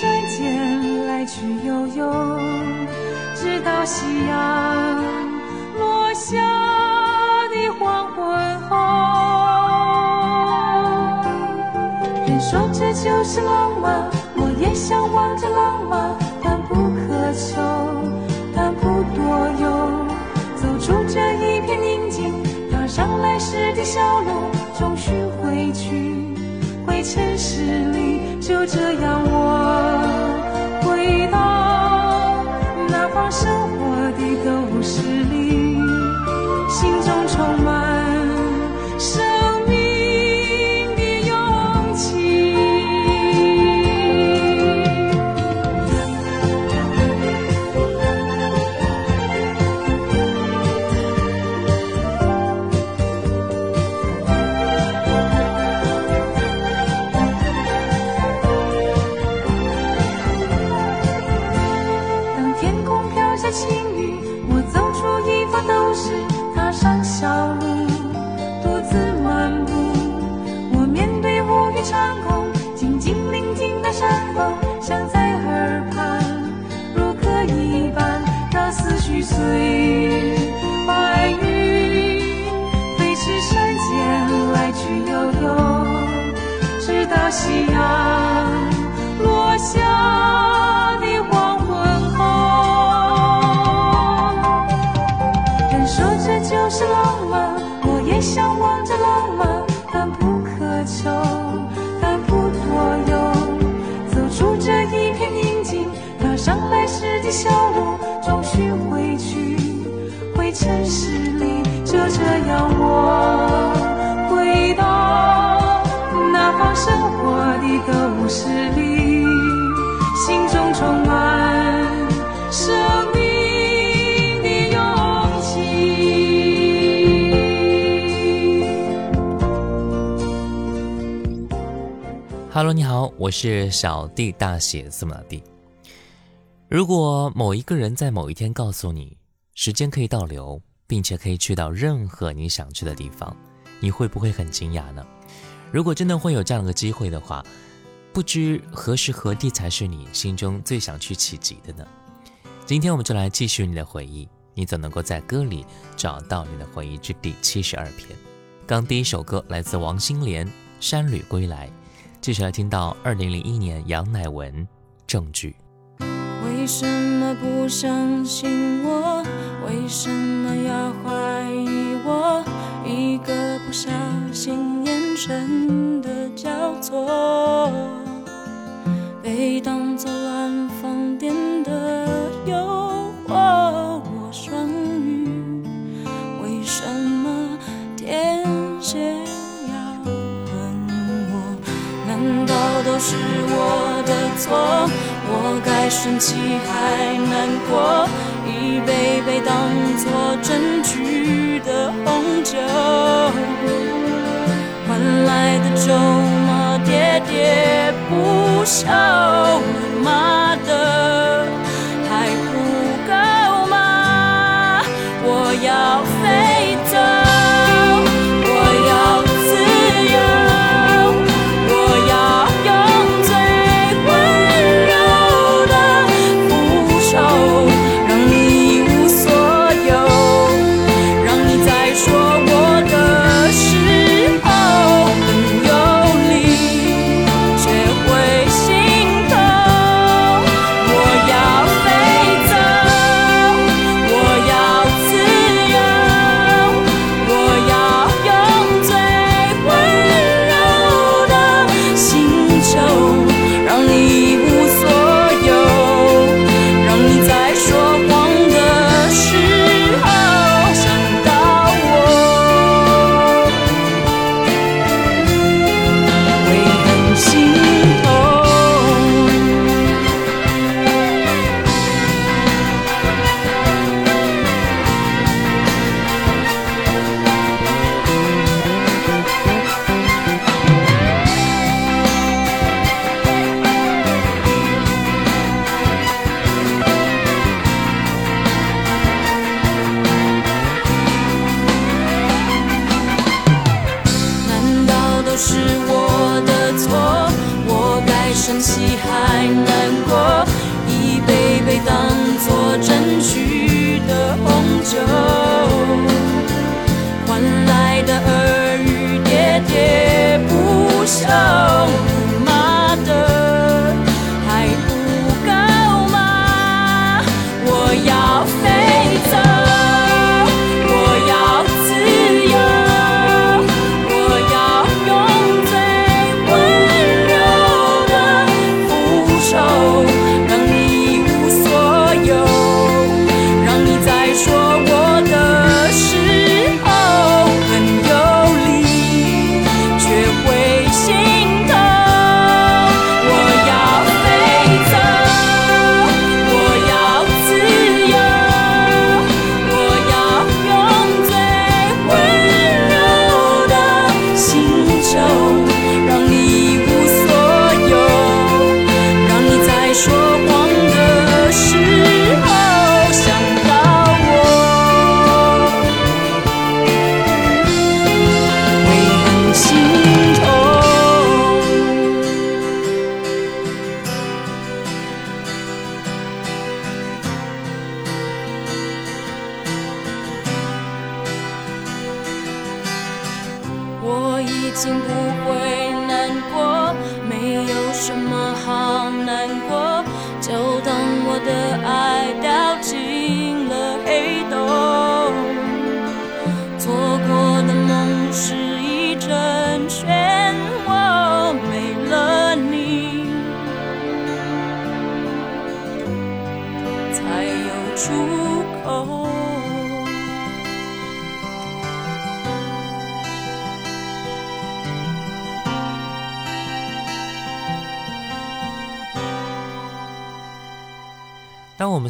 瞬间来去悠悠，直到夕阳落下的黄昏后。人说这就是浪漫，我也向往着浪漫，但不苛求，但不多有。走出这一片宁静，踏上来时的小路，终须回去，回城市里。就这样，我心中苛你好，我是小弟，大写字母弟。如果某一个人在某一天告诉你，时间可以倒流，并且可以去到任何你想去的地方，你会不会很惊讶呢？如果真的会有这样的机会的话，不知何时何地才是你心中最想去企及的呢？今天我们就来继续你的回忆，你总能够在歌里找到你的回忆之第七十二篇。刚第一首歌来自王心莲《山旅归来》。继续来听到二零零一年杨乃文《证据》。为什么不相信我？为什么要怀疑我？一个不小心，眼神的交错，被当作是我的错？我该生气还难过？一杯杯当做证据的红酒，换来的咒骂喋喋不休，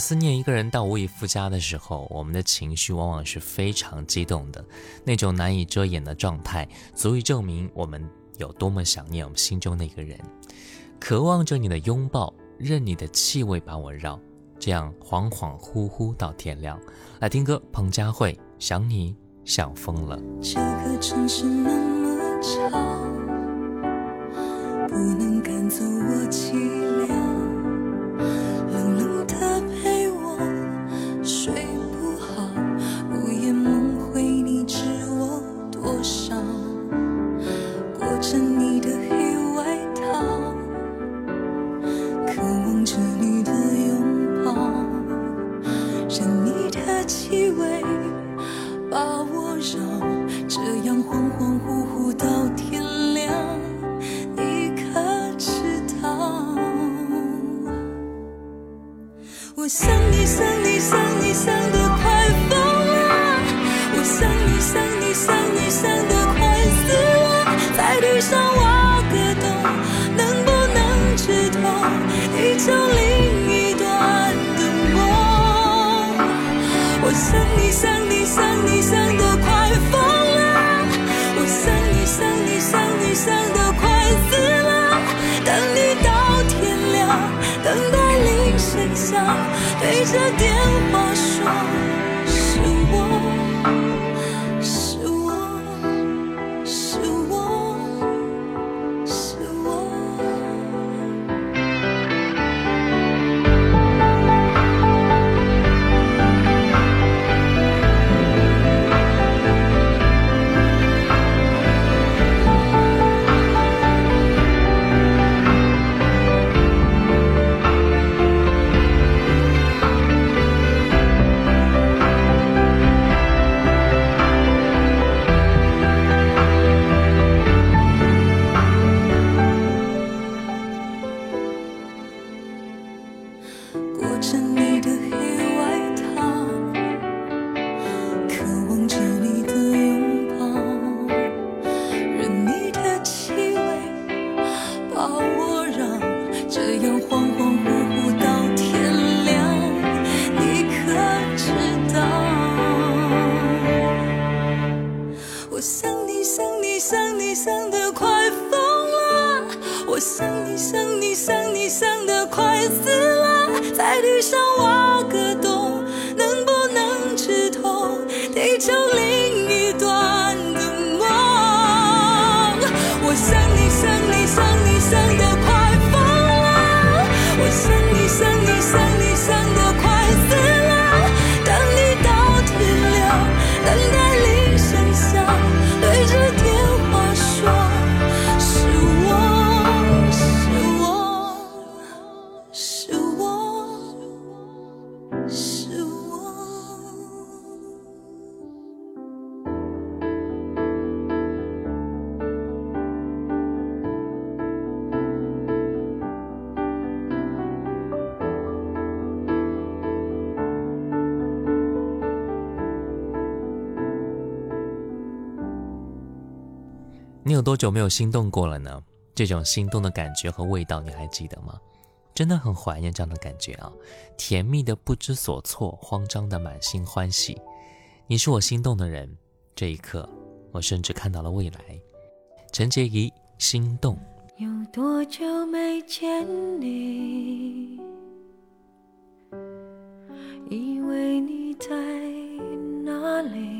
思念一个人到无以复加的时候，我们的情绪往往是非常激动的，那种难以遮掩的状态，足以证明我们有多么想念我们心中那个人，渴望着你的拥抱，任你的气味把我绕，这样恍恍惚惚到天亮。来听歌，彭佳慧，想你想疯了。这个城市那么吵，不能赶走我寂想你想你想你想得快疯了。我想你想背着电话在地上挖个洞能不能直通地球里你有多久没有心动过了呢？这种心动的感觉和味道，你还记得吗？真的很怀念这样的感觉啊！甜蜜的不知所措，慌张的满心欢喜。你是我心动的人，这一刻，我甚至看到了未来。陈洁仪，心动。有多久没见你？以为你在哪里？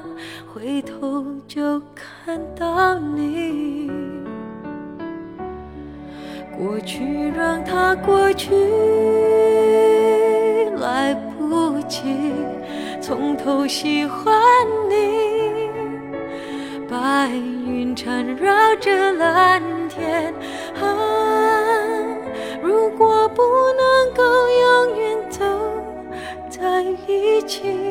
回头就看到你。过去让它过去，来不及从头喜欢你。白云缠绕着蓝天，啊，如果不能够永远走在一起。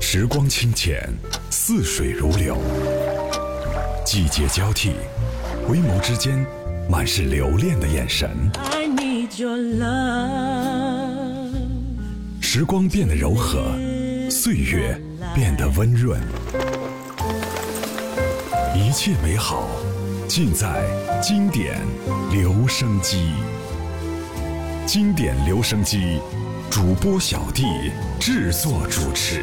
时光清浅，似水如流；季节交替，回眸之间满是留恋的眼神。时光变得柔和，岁月变得温润，一一切美好尽在经典留声机。经典留声机主播小弟制作主持。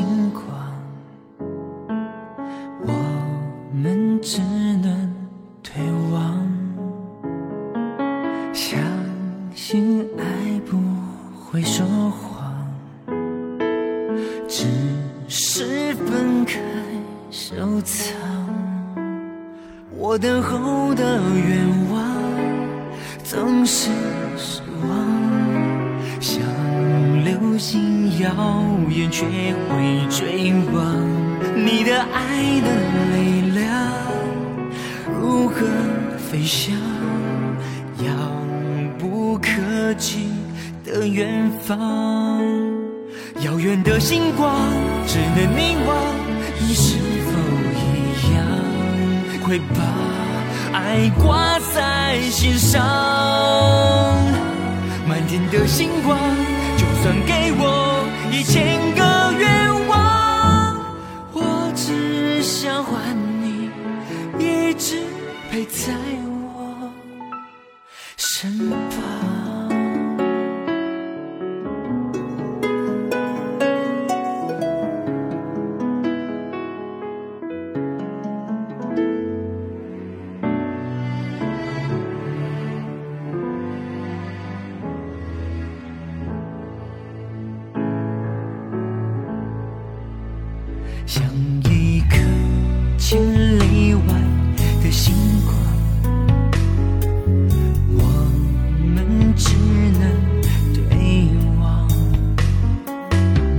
的的远方，遥远的星光，只能凝望。你是否一样，会把爱挂在心上？满天的星光。就算给我一千个愿望，我只想换你一直陪在我像一颗千里外的星光我们只能对望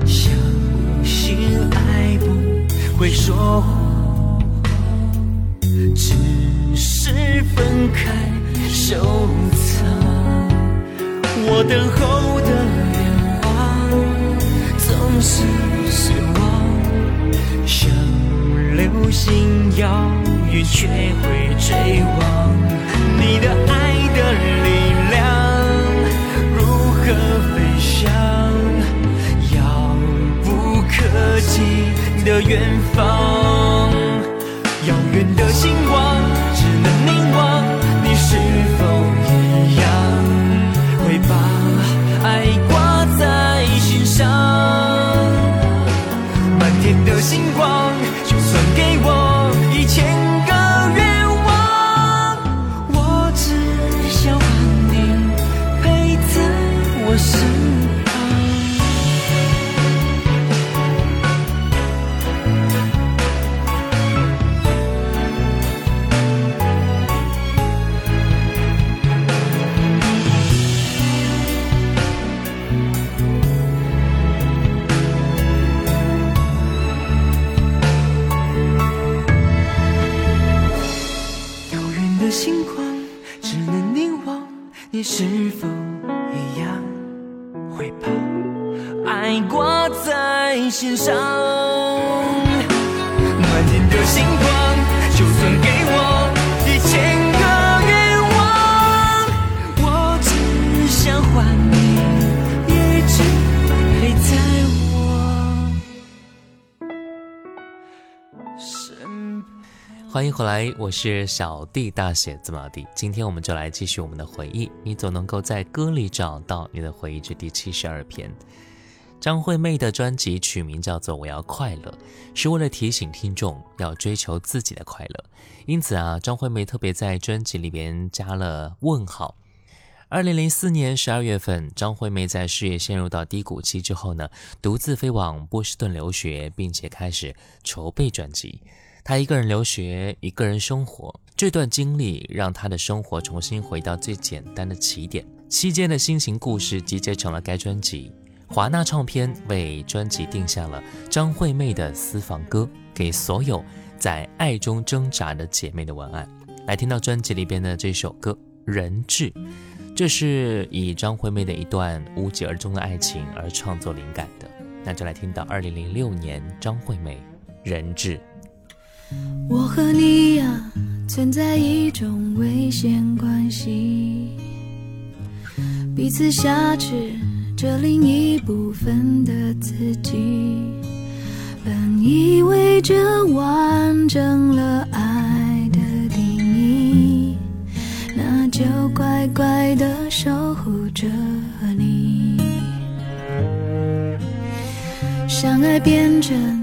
相信爱不会说谎只是分开收藏我等候的愿望总是像流星遥远，却会追望。你的爱的力量，如何飞翔？遥不可及的远方，遥远的星光，只能凝望。你是否一样，会把爱挂在心上？星光欢迎回来，我是小弟大写字母弟。今天我们就来继续我们的回忆。你总能够在歌里找到你的回忆之第七十二篇。张惠妹的专辑取名叫做《我要快乐》，是为了提醒听众要追求自己的快乐。因此啊，张惠妹特别在专辑里边加了问号。二零零四年十二月份，张惠妹在事业陷入到低谷期之后呢，独自飞往波士顿留学，并且开始筹备专辑。他一个人留学，一个人生活，这段经历让他的生活重新回到最简单的起点。期间的心情故事集结成了该专辑。华纳唱片为专辑定下了张惠妹的私房歌，给所有在爱中挣扎的姐妹的文案。来听到专辑里边的这首歌《人质》，这是以张惠妹的一段无疾而终的爱情而创作灵感的。那就来听到二零零六年张惠妹《人质》。我和你呀，存在一种危险关系，彼此挟持着另一部分的自己，本以为这完整了爱的定义，那就乖乖的守护着你。相。爱变成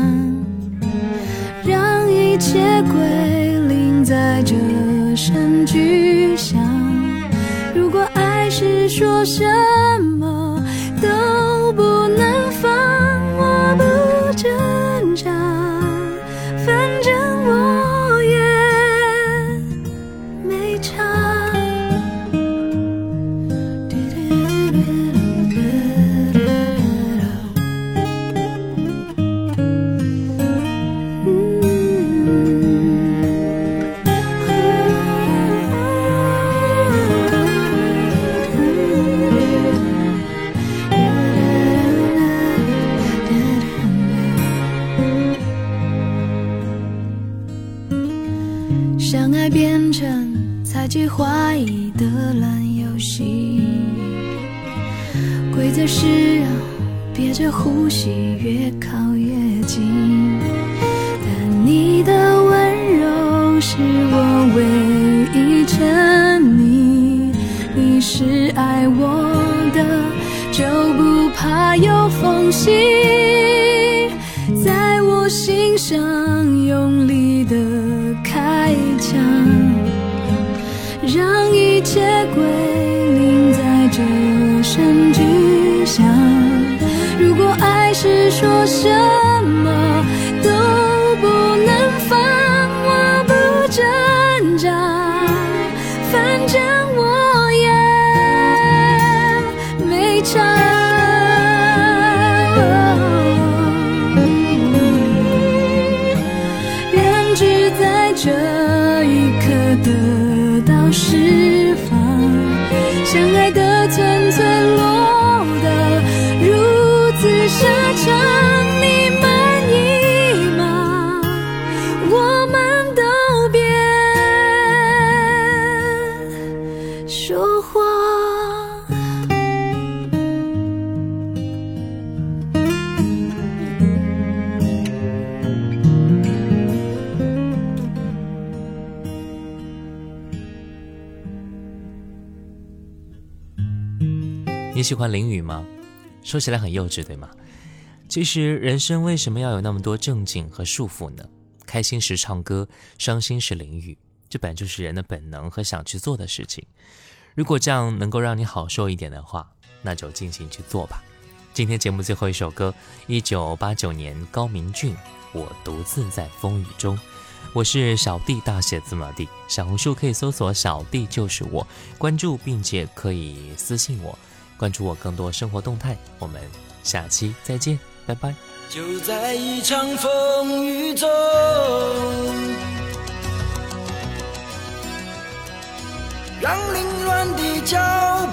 些归零，在这声巨响。如果爱是说声巨响。如果爱是说什你喜欢淋雨吗？说起来很幼稚，对吗？其实人生为什么要有那么多正经和束缚呢？开心时唱歌，伤心时淋雨，这本就是人的本能和想去做的事情。如果这样能够让你好受一点的话，那就尽情去做吧。今天节目最后一首歌，一九八九年高明骏《我独自在风雨中》。我是小弟，大写字母 D。小红书可以搜索“小弟就是我”，关注并且可以私信我，关注我更多生活动态。我们下期再见，拜拜。就在一场风雨中，让凌乱的脚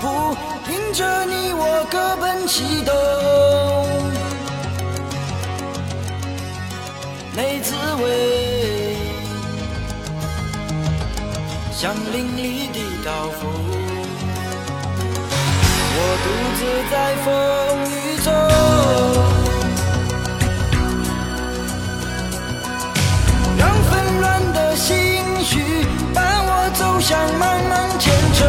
步迎着你我各奔西东，没滋味，像淋漓的刀锋。我独自在风雨中。让纷乱的心绪伴我走向茫茫前程，